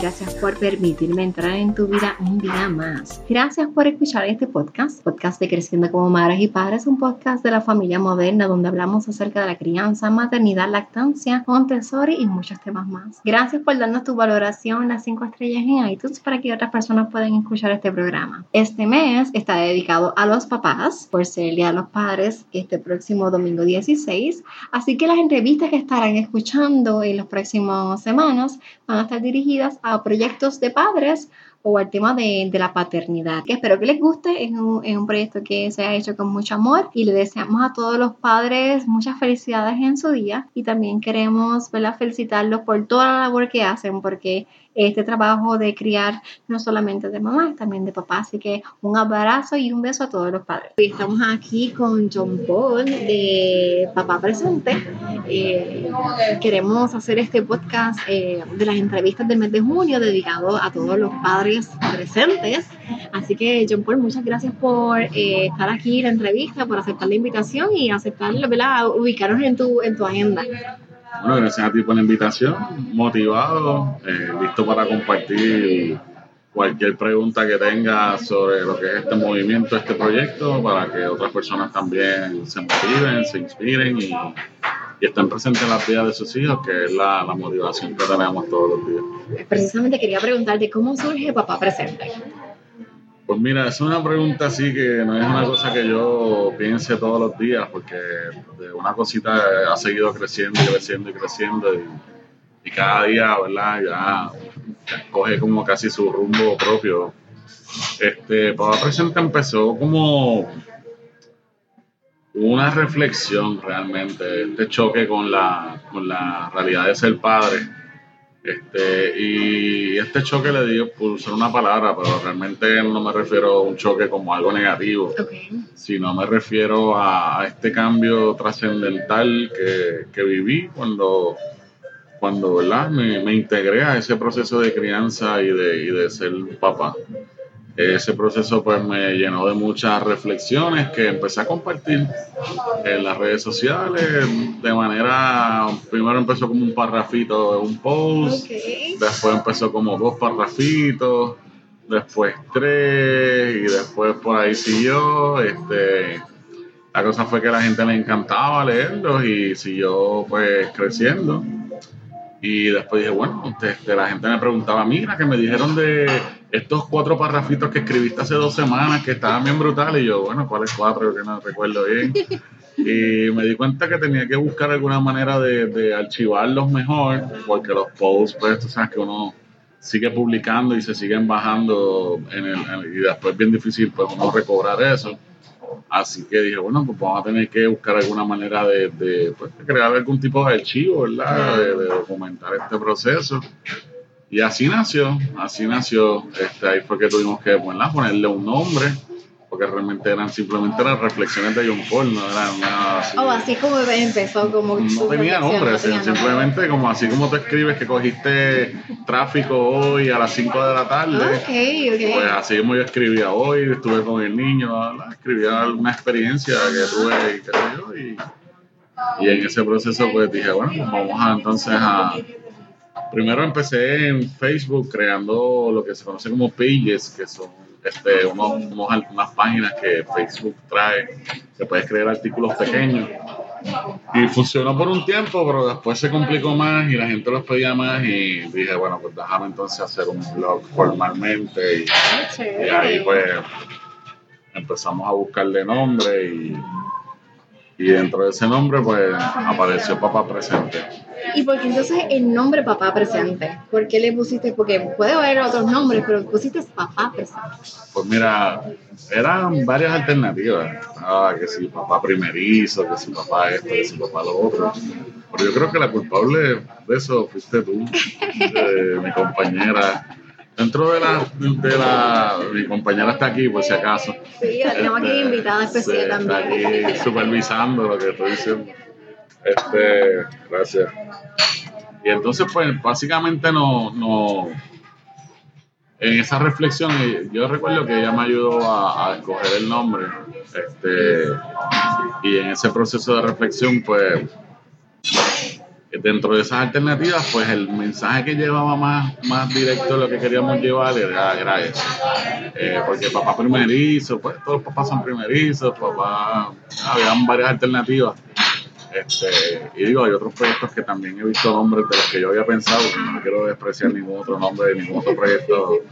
Gracias por permitirme entrar en tu vida un día más. Gracias por escuchar este podcast, podcast de Creciendo como Madres y Padres, un podcast de la familia moderna donde hablamos acerca de la crianza, maternidad, lactancia, Montessori y muchos temas más. Gracias por darnos tu valoración, las 5 estrellas en iTunes para que otras personas puedan escuchar este programa. Este mes está dedicado a los papás por ser el Día de los Padres este próximo domingo 16, así que las entrevistas que estarán escuchando en los próximos semanas van a estar dirigidas a proyectos de padres o al tema de, de, la paternidad. Que espero que les guste, es un, es un, proyecto que se ha hecho con mucho amor y le deseamos a todos los padres muchas felicidades en su día y también queremos ¿verdad? felicitarlos por toda la labor que hacen porque este trabajo de criar no solamente de mamá, también de papá. Así que un abrazo y un beso a todos los padres. Hoy estamos aquí con John Paul de Papá Presente. Eh, queremos hacer este podcast eh, de las entrevistas del mes de junio dedicado a todos los padres presentes. Así que John Paul, muchas gracias por eh, estar aquí en la entrevista, por aceptar la invitación y aceptar, ¿verdad? ubicarnos en tu, en tu agenda. Bueno, gracias a ti por la invitación, motivado, eh, listo para compartir cualquier pregunta que tengas sobre lo que es este movimiento, este proyecto, para que otras personas también se motiven, se inspiren y, estén presentes en la vida de sus hijos, que es la, la motivación que tenemos todos los días. Precisamente quería preguntarte, ¿cómo surge Papá Presente? Pues mira, es una pregunta así que no es una cosa que yo piense todos los días, porque una cosita ha seguido creciendo y creciendo y creciendo y, cada día, ¿verdad? Ya, coge como casi su rumbo propio. Este, Papá Presente empezó como una reflexión realmente, este choque con la, con la realidad de ser padre este, y este choque le dio por usar una palabra, pero realmente no me refiero a un choque como algo negativo, sino me refiero a, este cambio trascendental que, que, viví cuando, cuando ¿verdad? Me, me, integré a ese proceso de crianza y de, y de ser papá. Ese proceso pues me llenó de muchas reflexiones que empecé a compartir en las redes sociales de manera, primero empezó como un parrafito de un post, después empezó como dos parrafitos, después tres y después por ahí siguió. Este, la cosa fue que a la gente le encantaba leerlos y siguió pues creciendo. Y después dije, bueno, este, la gente me preguntaba, mira, que me dijeron de estos cuatro parrafitos que escribiste hace dos semanas que estaban bien brutales. Y yo, bueno, ¿cuáles cuatro? Que no recuerdo bien. Y me di cuenta que tenía que buscar alguna manera de, de archivarlos mejor, porque los posts, pues tú sabes que uno sigue publicando y se siguen bajando en el, y después es bien difícil pues uno recobrar eso. Así que dije, bueno, pues vamos a tener que buscar alguna manera de, de, pues, crear algún tipo de archivo, ¿verdad? De, de, documentar este proceso. Y así nació, así nació. Este, ahí fue que tuvimos que ponerle un nombre, porque realmente eran simplemente las reflexiones de John Paul, no eran nada así. Oh, así como empezó, como. No tenía nombre, simplemente como así como tú escribes que cogiste tráfico hoy a las 5 de la tarde. Ok, ok. Pues así como yo escribía hoy, estuve con el niño, escribía una experiencia que tuve y creo y, y en ese proceso pues dije, bueno, pues vamos a entonces a Primero empecé en Facebook creando lo que se conoce como pages, que son este, unos, unas páginas que Facebook trae, se puede escribir artículos pequeños. Y funcionó por un tiempo, pero después se complicó más y la gente los pedía más y dije, bueno, pues déjame entonces hacer un blog formalmente y, y ahí pues empezamos a buscarle nombre y y dentro de ese nombre, pues apareció Papá Presente. ¿Y por qué entonces el nombre Papá Presente? ¿Por qué le pusiste? Porque puede haber otros nombres, pero pusiste Papá Presente. Pues mira, eran varias alternativas. Ah, que si Papá Primerizo, que si Papá esto, que si Papá lo otro. Pero yo creo que la culpable de eso fuiste tú, de mi compañera Dentro de la, de la. Mi compañera está aquí, por si acaso. Sí, la tenemos aquí este, invitada especial también. Está aquí supervisando lo que estoy diciendo. Este, gracias. Y entonces, pues, básicamente no, no. En esa reflexión, yo recuerdo que ella me ayudó a, a escoger el nombre. Este, y en ese proceso de reflexión, pues dentro de esas alternativas, pues el mensaje que llevaba más, más directo lo que queríamos llevar era, eso. Eh, porque papá primerizo, pues todos los papás son primerizos, papá, habían varias alternativas. Este, y digo, hay otros proyectos que también he visto nombres de los que yo había pensado, no quiero despreciar ningún otro nombre de ningún otro proyecto,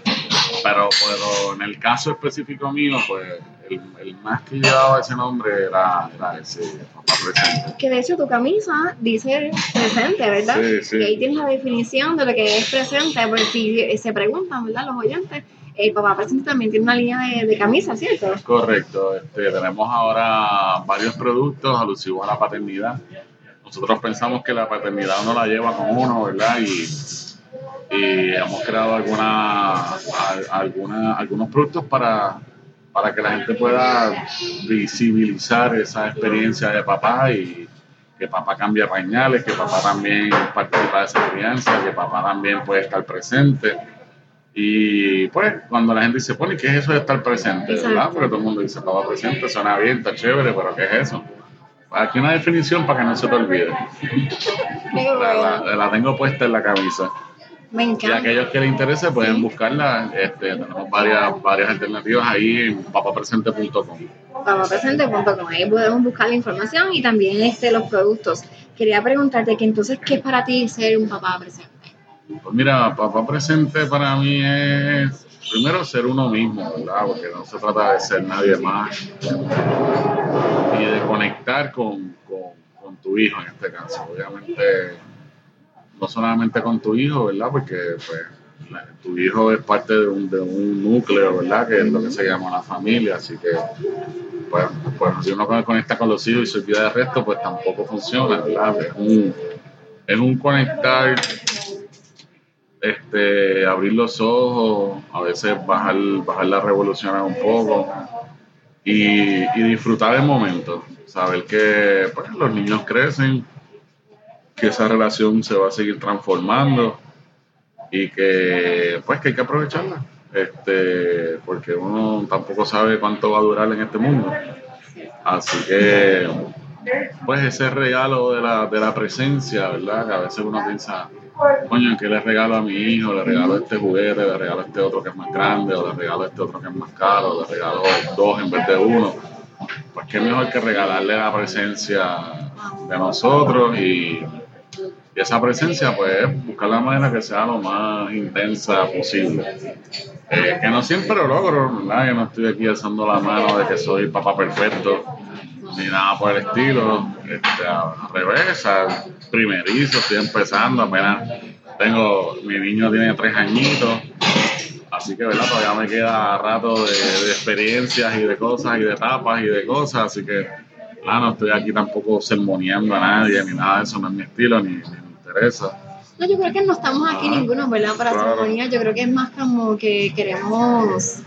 pero, pero en el caso específico mío, pues el, más que llevaba ese nombre era, era ese papá presente. Que de hecho tu camisa dice presente, ¿verdad? Sí, sí. Y ahí tienes la definición de lo que es presente, porque si se preguntan, ¿verdad? Los oyentes, el papá presente también tiene una línea de, de camisas, ¿cierto? Correcto. Este, tenemos ahora varios productos alusivos a la paternidad. Nosotros pensamos que la paternidad uno la lleva con uno, ¿verdad? Y, hemos creado alguna, algunos productos para para que la gente pueda visibilizar esa experiencia de papá y que papá cambia pañales, que papá también participa de esa crianza, que papá también puede estar presente. Y pues cuando la gente dice, ¿y qué es eso de estar presente? ¿verdad? Porque todo el mundo dice, papá presente, suena bien, está chévere, pero ¿qué es eso? Pues, aquí una definición para que no se te olvide. la tengo puesta en la camisa. Me encanta. Y aquellos que les interese pueden buscarla. Este, tenemos varias, varias alternativas ahí en papapresente.com. Papapresente.com, ahí podemos buscar la información y también este, los productos. Quería preguntarte que entonces, ¿qué es para ti ser un papá presente? Pues mira, papá presente para mí es primero ser uno mismo, ¿verdad? Porque no se trata de ser nadie más y de conectar con, con, tu hijo en este caso. Obviamente no solamente con tu hijo, ¿verdad? Porque pues, tu hijo es parte de un, de un núcleo, ¿verdad? Que es lo que se llama la familia, así que pues, pues si uno conecta con los hijos y se olvida del resto, pues tampoco funciona, ¿verdad? Es un, es un conectar, este, abrir los ojos, a veces bajar, bajar la revolución un poco y, y disfrutar el momento, saber que pues, los niños crecen que esa relación se va a seguir transformando y que pues que hay que aprovecharla este porque uno tampoco sabe cuánto va a durar en este mundo. Así que pues ese regalo de la, de la presencia verdad que a veces uno piensa coño que le regalo a mi hijo le regalo este juguete le regalo este otro que es más grande o le regalo este otro que es más caro le regalo dos en vez de uno pues qué mejor que regalarle la presencia de nosotros y y esa presencia, pues, buscar la manera que sea lo más intensa posible. Eh, que no siempre lo logro, ¿verdad? Yo no estoy aquí alzando la mano de que soy papá perfecto, ni nada por el estilo. Este, al revés, primerizo, estoy empezando, apenas tengo, mi niño tiene tres añitos, así que, ¿verdad? Todavía me queda rato de, de experiencias y de cosas y de etapas y de cosas, así que, no estoy aquí tampoco sermoneando a nadie, ni nada de eso, no es mi estilo, ni no, yo creo que no estamos aquí ninguno, ¿verdad? Para claro. Yo creo que es más como que queremos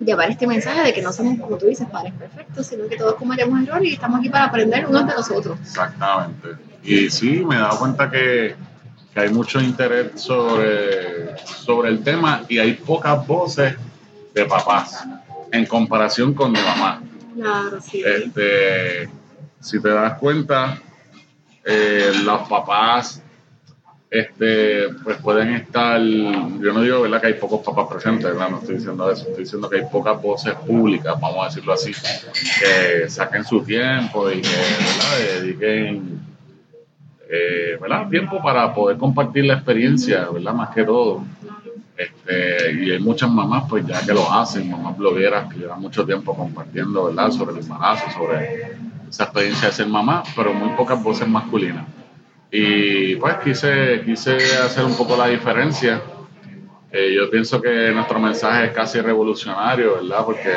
llevar este mensaje de que no somos, como tú dices, padres perfectos, sino que todos cometemos errores y estamos aquí para aprender unos de los otros. Exactamente. Y sí, me he dado cuenta que, que, hay mucho interés sobre, sobre el tema y hay pocas voces de papás en comparación con de mamá. Claro, sí. Este, si te das cuenta, eh, los papás este, pues pueden estar, yo no digo ¿verdad? que hay pocos papás presentes, no estoy diciendo eso, estoy diciendo que hay pocas voces públicas, vamos a decirlo así, que saquen su tiempo y que dediquen eh, ¿verdad? tiempo para poder compartir la experiencia, ¿verdad? más que todo. Este, y hay muchas mamás pues ya que lo hacen, mamás blogueras que llevan mucho tiempo compartiendo ¿verdad? sobre el embarazo, sobre esa experiencia de ser mamá, pero muy pocas voces masculinas. Y pues quise, quise hacer un poco la diferencia. Eh, yo pienso que nuestro mensaje es casi revolucionario, ¿verdad? Porque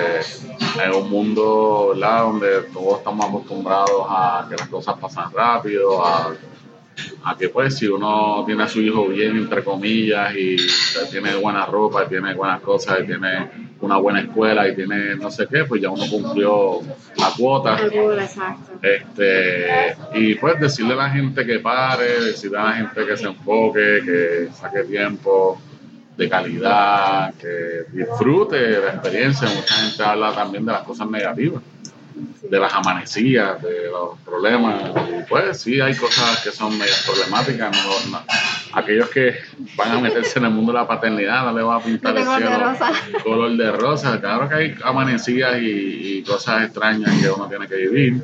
en un mundo. Donde todos estamos acostumbrados a que las cosas pasan rápido, a a que pues si uno tiene a su hijo bien, entre comillas, y tiene buena ropa, y tiene buenas cosas, y tiene una buena escuela, y tiene no sé qué, pues ya uno cumplió la cuota. Este, y pues decirle a la gente que pare, decirle a la gente que se enfoque, que saque tiempo de calidad, que disfrute la experiencia. Mucha gente habla también de las cosas negativas. De las amanecidas, de los problemas. Y pues sí, hay cosas que son medias problemáticas. aquellos que van a meterse en el mundo de la paternidad, no le va a pintar el cielo color de rosa. Claro que hay amanecidas y, y cosas extrañas que uno tiene que vivir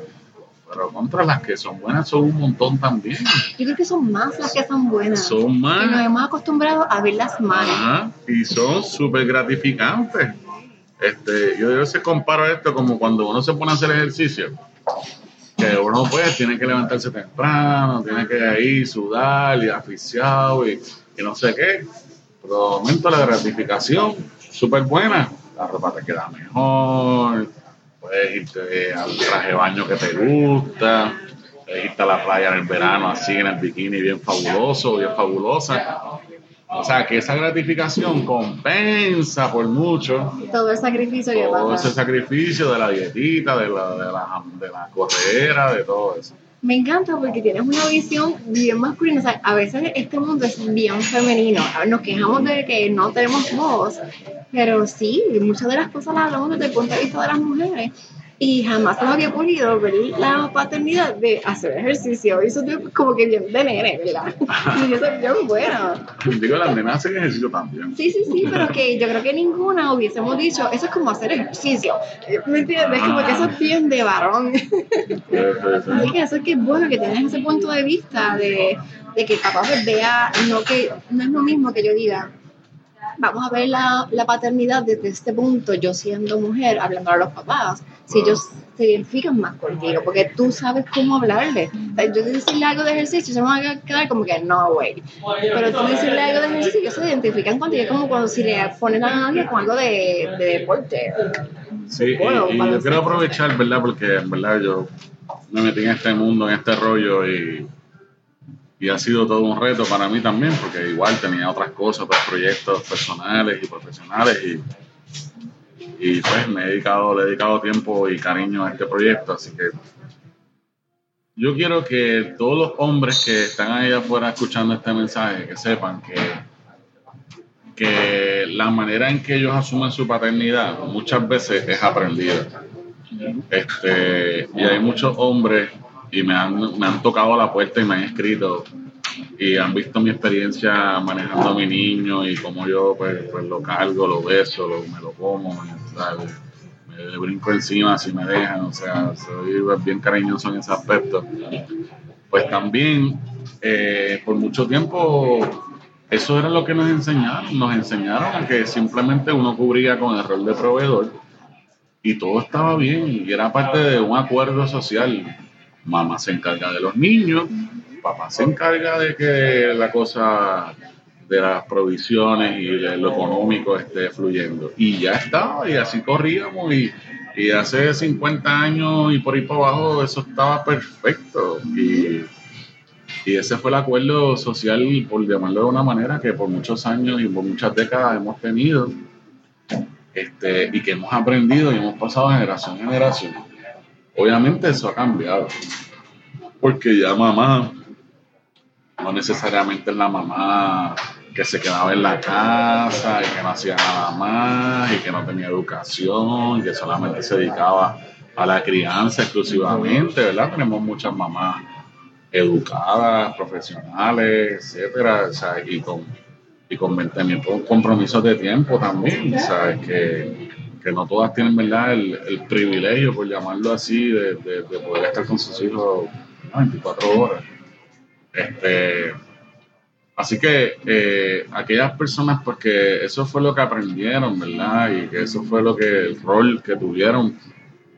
pero contra las que son buenas son un montón también. Yo creo que son más las que son buenas. Son más. Y nos hemos acostumbrado a verlas mal. y son súper gratificantes. Este, yo a veces comparo esto como cuando uno se pone a hacer ejercicio, que uno pues tiene que levantarse temprano, tiene que ir, sudar y aficiado y, y no sé qué. Pero de momento la gratificación, súper buena, la ropa te queda mejor, puedes irte al traje de baño que te gusta, puedes irte a la playa en el verano así en el bikini bien fabuloso, bien fabulosa. O sea, que esa gratificación compensa por mucho. Todo el sacrificio que Todo ese sacrificio de la dietita, de la, de la, de la corredera, de todo eso. Me encanta porque tienes una visión bien masculina. O sea, a veces este mundo es bien femenino. Nos quejamos de que no tenemos voz, pero sí, muchas de las cosas las hablamos desde el punto de vista de las mujeres. Y jamás se nos había ocurrido ver la paternidad de hacer ejercicio. Y eso es como que bien de nene, ¿verdad? y eso es bien bueno. Digo, las nenas hacen ejercicio también. Sí, sí, sí, pero que yo creo que ninguna hubiésemos dicho, eso es como hacer ejercicio. ¿Me entiendes? Como que eso es bien de varón. Así que eso es que es bueno que tienes ese punto de vista de, de que papá pues vea, no, que, no es lo mismo que yo diga, vamos a ver la, la, paternidad desde este punto, yo siendo mujer, hablando a los papás, si ellos se identifican más contigo, porque tú sabes cómo hablarle. yo decirle algo de ejercicio, se me va a quedar como que no, güey. Pero tú decirle algo de ejercicio, ellos se identifican contigo, como cuando si le ponen a alguien con algo de, de deporte. Sí, y, yo quiero aprovechar, ¿verdad? Porque en verdad yo me metí en este mundo, en este rollo y y ha sido todo un reto para mí también, porque igual tenía otras cosas, otros proyectos personales y profesionales y, y pues me he dedicado, he dedicado tiempo y cariño a este proyecto, así que yo quiero que todos los hombres que están ahí afuera escuchando este mensaje, que sepan que, que la manera en que ellos asumen su paternidad muchas veces es aprendida. Este, y hay muchos hombres y me han, me han tocado la puerta y me han escrito y han visto mi experiencia manejando a mi niño y cómo yo pues, pues lo cargo, lo beso, lo, me lo como, me, me brinco encima si me dejan, o sea, soy bien cariñoso en ese aspecto. Pues también eh, por mucho tiempo eso era lo que nos enseñaron, nos enseñaron a que simplemente uno cubría con el rol de proveedor y todo estaba bien y era parte de un acuerdo social mamá se encarga de los niños, papá se encarga de que la cosa de las provisiones y lo económico esté fluyendo. Y ya estaba, y así corríamos, y, y hace 50 años y por ahí para abajo eso estaba perfecto. Y, y ese fue el acuerdo social, por llamarlo de una manera, que por muchos años y por muchas décadas hemos tenido. Este, y que hemos aprendido y hemos pasado de generación en generación. Obviamente eso ha cambiado, porque ya mamá no necesariamente es la mamá que se quedaba en la casa y que no hacía nada más y que no tenía educación, que solamente se dedicaba a la crianza exclusivamente, ¿verdad? Tenemos muchas mamás educadas, profesionales, etcétera, y con, y con compromisos de tiempo también, ¿sabes? Que, que no todas tienen verdad el, privilegio, por llamarlo así, de, poder estar con sus hijos 24 horas. Este, así que eh, aquellas personas, porque pues, eso fue lo que aprendieron, ¿verdad? Y que eso fue lo que el rol que tuvieron,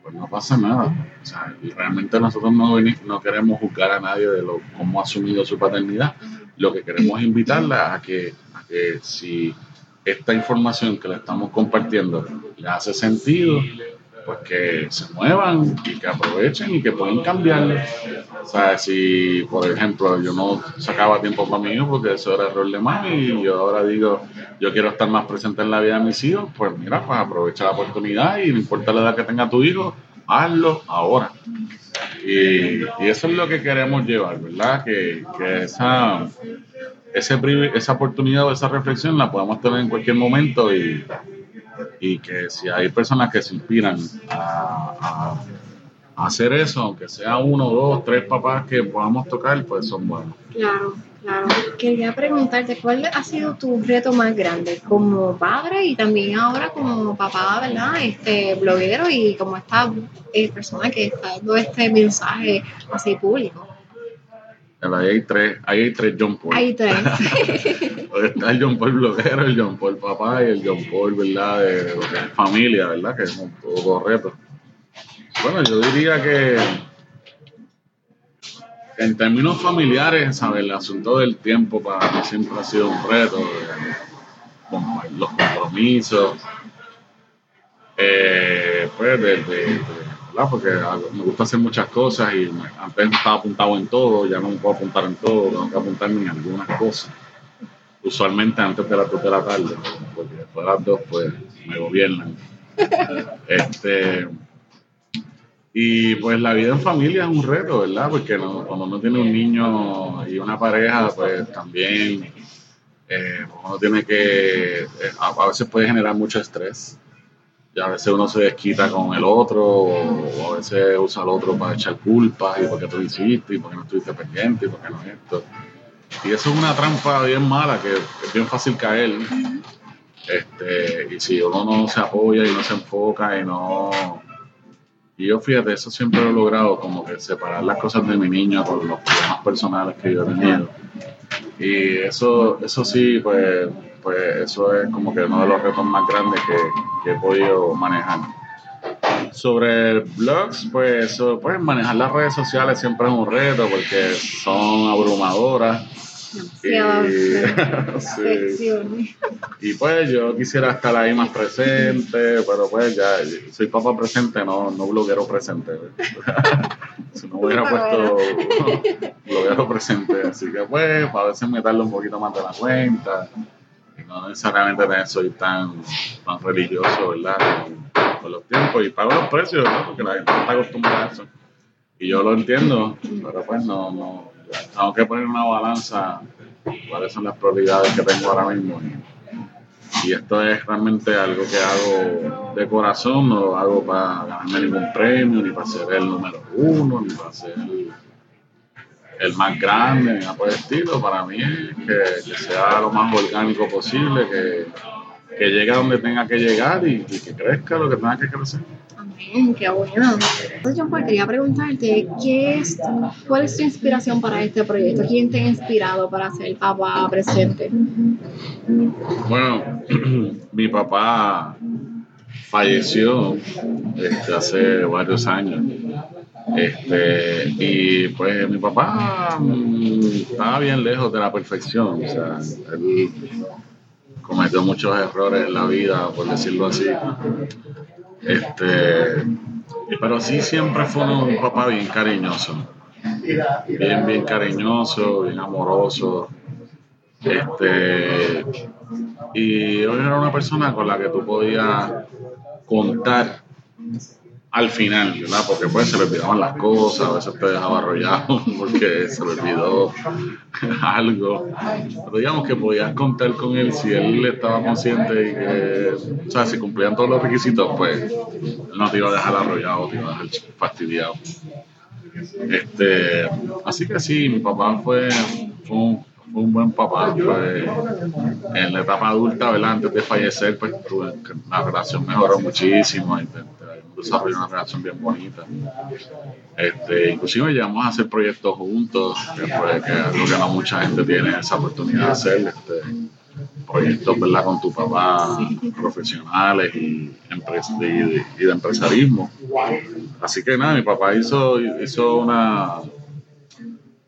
pues no pasa nada. O sea, realmente nosotros no, no queremos juzgar a nadie de lo, cómo ha asumido su paternidad. Lo que queremos es invitarla a que, a que si esta información que le estamos compartiendo le hace sentido, pues que se muevan y que aprovechen y que pueden cambiarlo. O sea, si por ejemplo yo no sacaba tiempo para mí porque eso era el rol de mami y yo ahora digo, yo quiero estar más presente en la vida de mis hijos, pues mira, pues aprovecha la oportunidad y no importa la edad que tenga tu hijo, hazlo ahora. Y, eso es lo que queremos llevar, ¿verdad? Que, que esa ese, esa oportunidad o esa reflexión la podemos tener en cualquier momento y, y que si hay personas que se inspiran a, hacer eso, aunque sea uno, dos, tres papás que podamos tocar, pues son buenos. Claro, claro. Quería preguntarte, ¿cuál ha sido tu reto más grande como padre y también ahora como papá, ¿verdad? Este bloguero y como esta eh, persona que está dando este mensaje así público. Ahí hay tres, ahí hay tres John Paul. Hay tres. Está el John Paul bloguero, el John Paul papá y el John Paul, ¿verdad? De, familia, ¿verdad? Que es un poco reto. Bueno, yo diría que en términos familiares, ¿sabes? El asunto del tiempo para mí siempre ha sido un reto. los compromisos. Eh, pues de, ¿verdad? Porque me gusta hacer muchas cosas y antes estaba apuntado en todo, ya no me puedo apuntar en todo, tengo que apuntar en algunas cosas. Usualmente antes de las 2 de la tarde, porque después de las 2 pues me gobiernan. Este, y pues la vida en familia es un reto, ¿verdad? Porque cuando uno tiene un niño y una pareja, pues también eh, uno tiene que, eh, a, veces puede generar mucho estrés. Y a veces uno se desquita con el otro, o, a veces usa al otro para echar culpas, y porque tú hiciste, y porque no estuviste pendiente, y porque no esto. Y eso es una trampa bien mala, que es bien fácil caer. Este, y si uno no se apoya y no se enfoca y no y yo, fíjate, eso siempre lo he logrado, como que separar las cosas de mi niño con los problemas personales que yo he tenido. Y eso, eso sí, pues, pues eso es como que uno de los retos más grandes que, he podido manejar. Sobre blogs, pues, pues manejar las redes sociales siempre es un reto porque son abrumadoras y, pues yo quisiera estar ahí más presente, pero pues ya soy papá presente, no, no bloguero presente. si no hubiera puesto bloguero presente, así que pues a veces me tardo un poquito más de la cuenta. No necesariamente soy tan, tan religioso, ¿verdad? Con, los tiempos y pago los precios, ¿verdad? Porque la gente está acostumbrada a eso. Y yo lo entiendo, pero pues no, no, tengo que poner una balanza cuáles son las prioridades que tengo ahora mismo. Y, esto es realmente algo que hago de corazón, no lo hago para ganarme ningún premio, ni para ser el número uno, ni para ser más grande, nada por el estilo. Para mí es que, sea lo más orgánico posible, que, que llegue a donde tenga que llegar y que crezca lo que tenga que crecer qué bueno. Entonces, yo quería preguntarte, ¿qué es, ¿cuál es tu inspiración para este proyecto? ¿Quién te ha inspirado para ser papá presente? Bueno, mi papá falleció este, hace varios años. Este, y pues mi papá mm, estaba bien lejos de la perfección, o sea, él cometió muchos errores en la vida, por decirlo así. Este, pero sí siempre fue un papá bien cariñoso. Bien, bien cariñoso, bien amoroso. Este, y hoy era una persona con la que tú podías contar al final, ¿verdad? Porque pues se le olvidaban las cosas, a veces te dejaba arrollado porque se le olvidó algo. Pero digamos que podías contar con él si él estaba consciente y que, o sea, si cumplían todos los requisitos, pues no te iba a dejar arrollado, te iba a dejar fastidiado. Este, así que sí, mi papá fue, un, buen papá. Pues, en la etapa adulta, ¿verdad? antes de fallecer, pues la relación mejoró muchísimo desarrolló una relación bien bonita. Este, inclusive llegamos a hacer proyectos juntos, que, que algo que no mucha gente tiene esa oportunidad de hacer. Este, proyectos ¿verdad? con tu papá profesionales y, de, y, de, empresarismo. Así que nada, mi papá hizo, hizo una,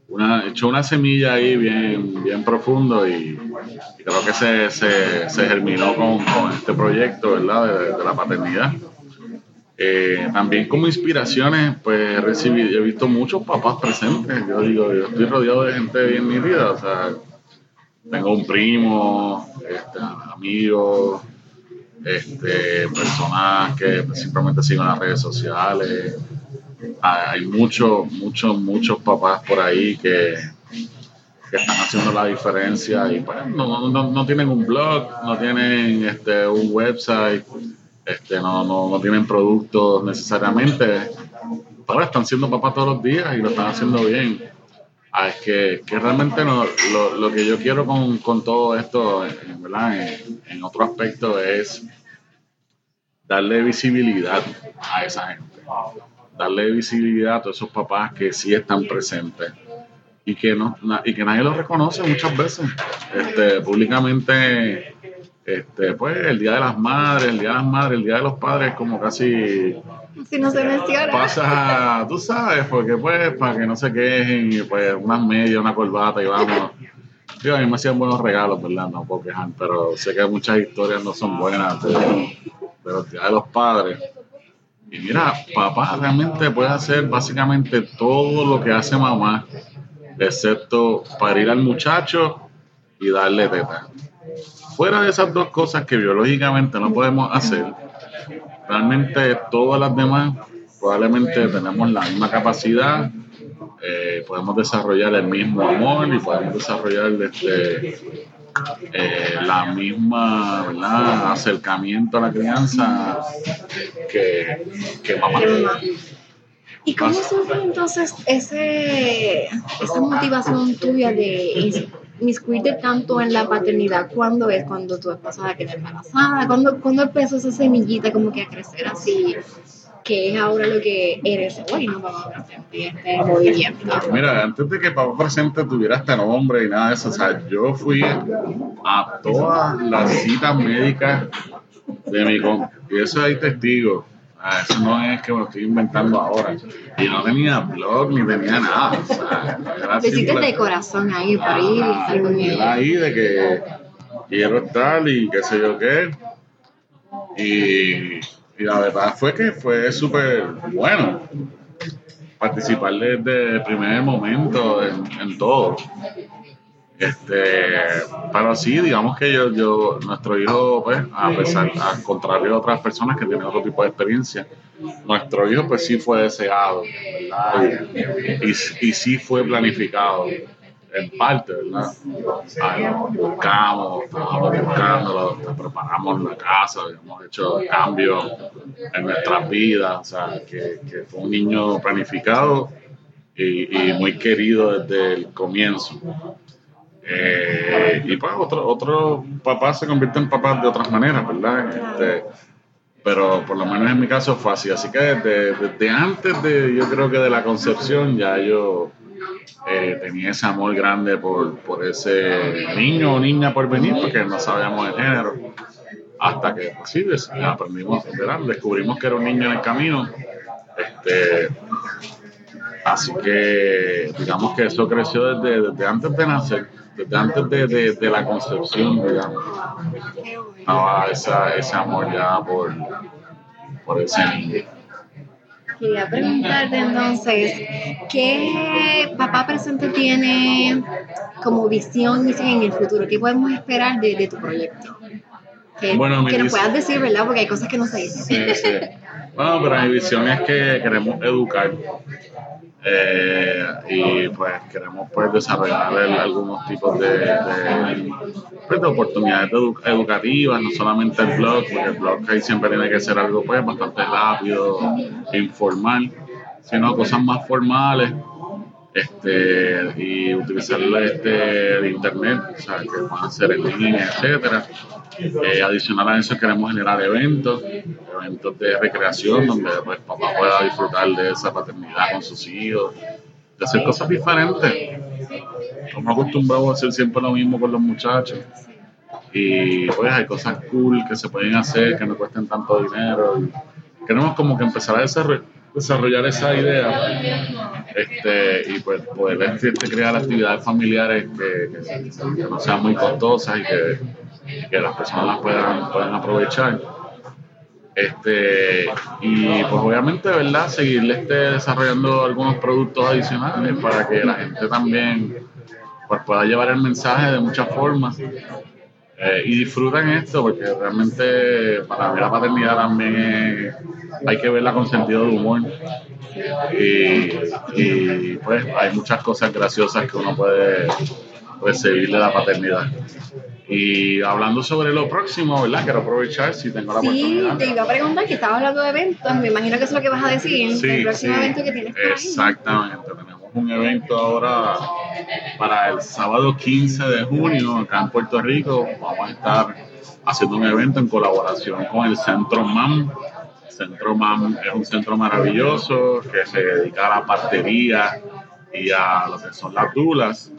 una, echó una semilla ahí bien, bien profundo y, creo que se, se, se germinó con, con, este proyecto ¿verdad? de la paternidad. Eh, también como inspiraciones, pues he recibido, he visto muchos papás presentes. Yo digo, yo estoy rodeado de gente bien mi vida, o sea, tengo un primo, este, amigos, este, personas que simplemente siguen las redes sociales. Hay muchos, muchos, muchos papás por ahí que, que están haciendo la diferencia y pues, no, no, no, tienen un blog, no tienen este, un website este, no, no, no tienen productos necesariamente, ahora están siendo papás todos los días y lo están haciendo bien. Ah, es que, que realmente no, lo, lo, que yo quiero con, con todo esto, ¿verdad? En, en, otro aspecto, es darle visibilidad a esa gente. Darle visibilidad a todos esos papás que sí están presentes y que, no, y que nadie los reconoce muchas veces. Este, públicamente, este, pues el Día de las Madres, el Día de las Madres, el Día de los Padres, como casi si no se menciona. Pasa, tú sabes, porque pues, para que no se quejen, pues unas medias, una corbata y vamos. Digo, a mí me hacían buenos regalos, ¿verdad? No puedo quejar, pero sé que muchas historias no son buenas, pero, de los padres. Y mira, papá realmente puede hacer básicamente todo lo que hace mamá, excepto parir al muchacho y darle teta. Fuera de esas dos cosas que biológicamente no podemos hacer, realmente todas las demás probablemente tenemos la misma capacidad, eh, podemos desarrollar el mismo amor y podemos desarrollar este, eh, la misma acercamiento a la crianza que, que mamá. ¿Y cómo surge entonces ese, esa motivación tuya de inmiscuirte tanto en la paternidad? ¿Cuándo es cuando tu esposa queda embarazada? ¿Cuándo, ¿Cuándo empezó esa semillita como que a crecer así? que es ahora lo que eres hoy, no papá presente, este movimiento. Mira, antes de que papá presente tuviera este nombre y nada de eso, o sea, yo fui a todas las citas médicas de mi con y eso hay testigos. Ah, eso no es que me lo estoy inventando ahora. Y no tenía blog ni tenía nada. O sea, de corazón ahí para ir y estar con Era ahí de que quiero estar y qué sé yo qué. Y, y la verdad fue que fue súper bueno participar desde el primer momento en, en todo. Este, pero sí, digamos que yo, yo, nuestro hijo, pues, a pesar, al contrario de otras personas que tienen otro tipo de experiencia, nuestro hijo, pues sí fue deseado, ¿verdad? Y, y, sí fue planificado, en parte, ¿verdad? lo buscamos, estábamos buscándolo, preparamos la casa, hemos hecho cambios en nuestras vidas, o sea, que, que fue un niño planificado y, y muy querido desde el comienzo. Eh, y pues otros otro papás se convierten en papás de otras maneras, ¿verdad? Este, pero por lo menos en mi caso fue así. Así que desde, antes de, yo creo que de la concepción, ya yo eh, tenía ese amor grande por, por ese niño o niña por venir, porque no sabíamos el género. Hasta que, pues sí, aprendimos, ¿verdad? descubrimos que era un niño en el camino. Este, así que, digamos que eso creció desde, desde antes de nacer desde antes de, de, la concepción, digamos, estaba esa, ese amor ya por, por ese niño. Quería preguntarte entonces, ¿qué papá presente tiene como visión, en el futuro? ¿Qué podemos esperar de, de tu proyecto? Que, bueno, que nos puedas decir, ¿verdad? Porque hay cosas que no se dicen. Sí, sí. Bueno, pero mi visión es que queremos educar eh, y pues queremos pues desarrollar algunos tipos de, pues, oportunidades educativas, no solamente el blog, porque el blog ahí siempre tiene que ser algo pues bastante rápido, informal, sino cosas más formales este, y utilizar este, el internet, o sea, que van a ser en línea, etcétera. Eh, adicional a eso queremos generar eventos, eventos de recreación donde pues, papá pueda disfrutar de esa paternidad con sus hijos, de hacer cosas diferentes. Estamos acostumbrados a hacer siempre lo mismo con los muchachos. Y pues hay cosas cool que se pueden hacer que no cuesten tanto dinero. queremos como que empezar a desarrollar esa idea este, y pues poder este, crear actividades familiares que, no sean muy costosas y que, que las personas puedan, puedan aprovechar. Este, y pues obviamente, ¿verdad? Seguirle este, desarrollando algunos productos adicionales para que la gente también pues, pueda llevar el mensaje de muchas formas eh, y disfrutan esto porque realmente para mí la paternidad también hay que verla con sentido de humor y, pues hay muchas cosas graciosas que uno puede recibir de la paternidad. Y hablando sobre lo próximo, ¿verdad? Quiero aprovechar si tengo la Sí, oportunidad. te iba a preguntar que estabas hablando de eventos, me imagino que eso es lo que vas a decir, Sí, el próximo sí, evento que tienes por ahí. Exactamente, tenemos un evento ahora para el sábado 15 de junio acá en Puerto Rico. Vamos a estar haciendo un evento en colaboración con el Centro MAM. Centro MAM es un centro maravilloso que se dedica a la partería y a lo que son las dulas.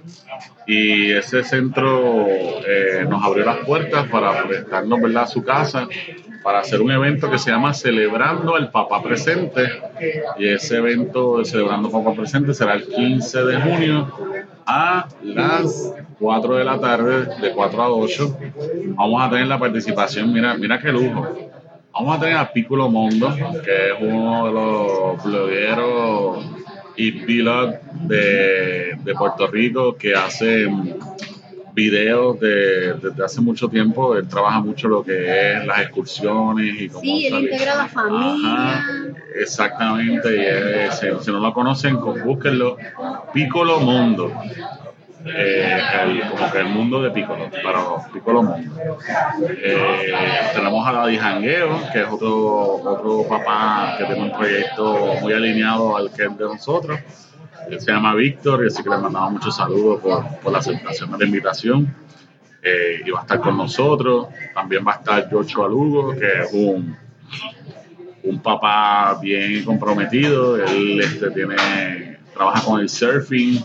Y ese centro eh, nos abrió las puertas para prestarnos ¿verdad? a su casa para hacer un evento que se llama Celebrando al Papá Presente. Y ese evento de Celebrando Papá Presente será el 15 de junio a las 4 de la tarde, de 4 a 8. Vamos a tener la participación, mira, mira qué lujo. Vamos a tener a Piccolo Mondo, que es uno de los blogueros y vlog de, de Puerto Rico que hace videos de, desde hace mucho tiempo. Él trabaja mucho lo que es las excursiones y cómo Sí, él salir. integra a la familia. Ajá, exactamente. Y es- si, si no lo conocen, búsquenlo. Piccolo Mundo. Eh, el- como que el mundo de Piccolo, pero Piccolo Mundo. Eh, tenemos a Daddy Jangueo, que es otro, otro papá que tiene un proyecto muy alineado al que es de nosotros. Él se llama Víctor, y así que le mandamos muchos saludos por, por la aceptación de la invitación. Eh, y va a estar con nosotros. También va a estar George Alugo, que es un, un papá bien comprometido. Él este, tiene, trabaja con el surfing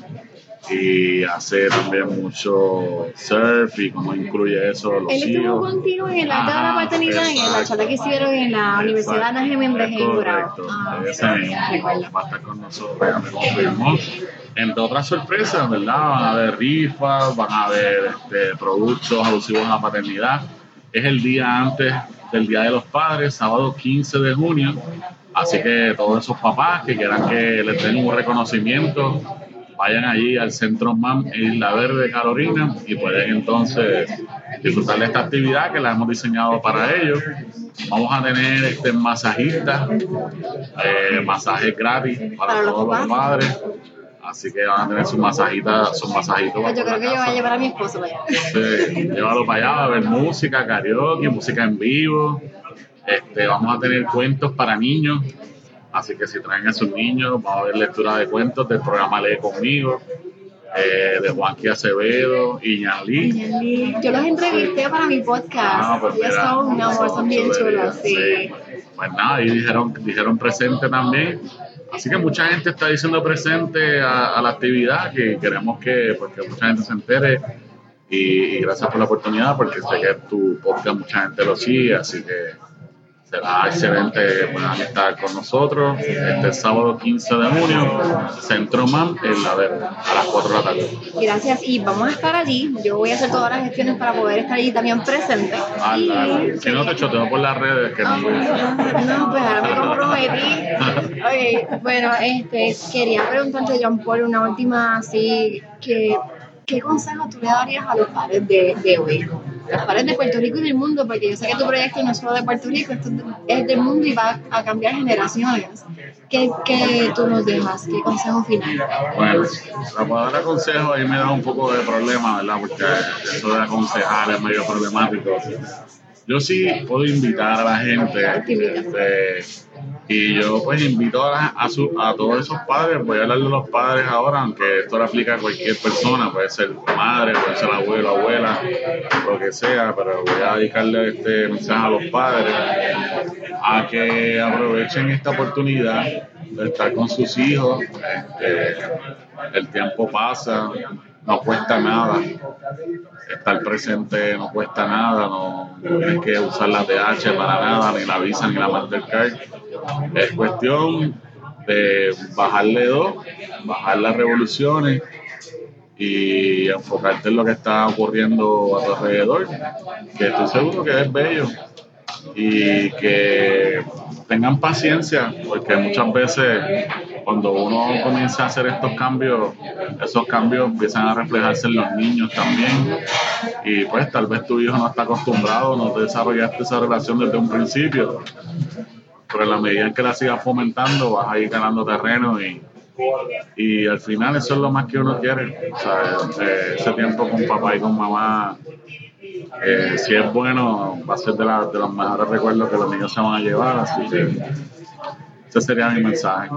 y hace también mucho surf y cómo incluye eso los Él estuvo contigo en acta de la paternidad en la charla que hicieron en la Universidad Geméndez es en correcto. Ah, va a estar con nosotros, ya me confirmó. Entre otras sorpresas, ¿verdad? Van a haber rifas, van a haber este, productos alusivos a la paternidad. Es el día antes del Día de los Padres, sábado 15 de junio. Así que todos esos papás que quieran que les den un reconocimiento, vayan allí al Centro MAM en Isla Verde, Carolina, y pueden entonces disfrutar de esta actividad que la hemos diseñado para ellos. Vamos a tener este masajistas, eh, masajes gratis para, Para todos los padres. Así que van a tener sus masajitas, sus masajitos. Pues yo creo la que yo voy a llevar a mi esposo para allá. Sí, llévalo para allá a ver música, karaoke, música en vivo. Este, vamos a tener cuentos para niños. Así que si traen a sus niños, vamos a ver lectura de cuentos del programa Lee Conmigo, eh, de Juanqui Acevedo Lee. Yo los entrevisté para mi podcast. Ah, pues Ellos mira, son un amor, son bien chulos, sí. Pues nada, y dijeron, dijeron presente también. Así que mucha gente está diciendo presente a, a la actividad, que queremos que, pues, que mucha gente se entere. Y, y gracias por la oportunidad, porque sé que tu podcast mucha gente lo sigue, así que será excelente puedan estar con nosotros este sábado 15 de junio, Centro MAM en La Verde, a las 4 de la tarde. Gracias. Y vamos a estar allí. Yo voy a hacer todas las gestiones para poder estar allí también presente. Ah, Y- dale. Si no te choteo por las redes, que Ah, no. no, pues ahora me comprometí. Oye, bueno, este, quería preguntarte, John Paul, una última así, que, ¿qué consejo tú le darías a los padres de, de hoy? Los padres de Puerto Rico y del mundo, porque yo sé que tu proyecto no es solo de Puerto Rico, esto es del mundo y va a cambiar generaciones. ¿Qué, qué tú nos dejas? ¿Qué consejo final? Bueno, para poder dar consejos ahí me da un poco de problema, ¿verdad? Porque eso de aconsejar es medio problemático. Yo sí puedo invitar a la gente este, y yo pues invito a, a, su- a todos esos padres, voy a hablar de los padres ahora, aunque esto le aplica a cualquier persona, puede ser madre, puede ser abuelo, abuela, lo que sea, pero voy a dedicarle este mensaje a los padres a que aprovechen esta oportunidad de estar con sus hijos. Este, el tiempo pasa, no cuesta nada. Estar presente no cuesta nada, no, no tienes que usar la TH para nada, ni la Visa ni la Mastercard. Es cuestión de bajarle dos, bajar las revoluciones y enfocarte en lo que está ocurriendo a tu alrededor, que estoy seguro que es bello y que tengan paciencia, porque muchas veces cuando uno comienza a hacer estos cambios, esos cambios empiezan a reflejarse en los niños también. Y pues tal vez tu hijo no está acostumbrado, no te desarrollaste esa relación desde un principio, pero en la medida en que la sigas fomentando vas a ir ganando terreno y, y al final eso es lo más que uno quiere. O sea, ese, tiempo con papá y con mamá eh, si es bueno, va a ser de, de los mejores recuerdos que los niños se van a llevar, así que ese sería mi mensaje.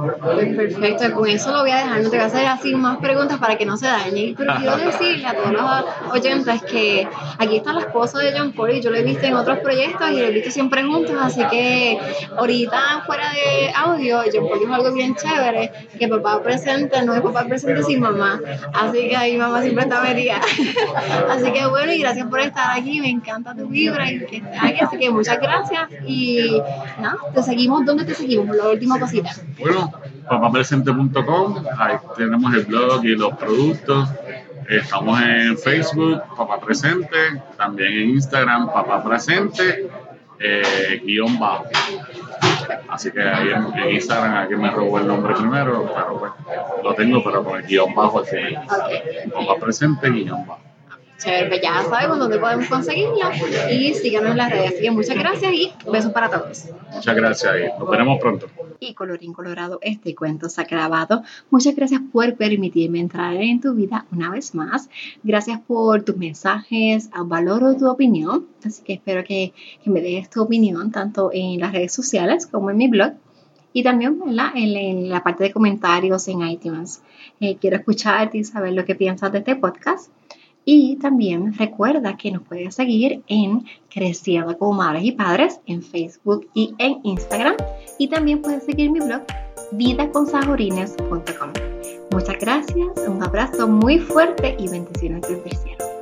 Perfecto, con eso lo voy a dejar. No te voy a hacer así más preguntas para que no se dañe. Pero quiero decirle a todos los oyentes que aquí está la esposa de John Paul y yo lo he visto en otros proyectos y lo he visto siempre juntos. Así que ahorita, fuera de audio, John Paul dijo algo bien chévere: que papá presente no es papá presente sin mamá. Así que ahí mamá siempre está metida. así que bueno, y gracias por estar aquí. Me encanta tu vibra y que estés aquí. Así que muchas gracias. Y nada, te seguimos. ¿Dónde te seguimos? Lo bueno, papapresente.com, ahí tenemos el blog y los productos. Estamos en Facebook, Papá Presente, también en Instagram, Papá Presente, eh, guion bajo. Así que ahí en, Instagram aquí me robó el nombre primero, pero bueno, lo tengo, pero con el guion bajo al final. Papá Presente, guion bajo. Chévere, pues ya sabemos dónde podemos conseguirla y síganos en las redes. Así que muchas gracias y besos para todos. Muchas gracias y nos veremos pronto. Y colorín colorado, este cuento se ha grabado. Muchas gracias por permitirme entrar en tu vida una vez más. Gracias por tus mensajes, valoro tu opinión. Así que espero que, me des tu opinión tanto en las redes sociales como en mi blog y también En, la, en, la parte de comentarios en iTunes. Eh, quiero escucharte y saber lo que piensas de este podcast. Y también recuerda que nos puedes seguir en Creciendo como Madres y Padres en Facebook y en Instagram. Y también puedes seguir mi blog vidaconsajorines.com. Muchas gracias, un abrazo muy fuerte y bendiciones desde el cielo.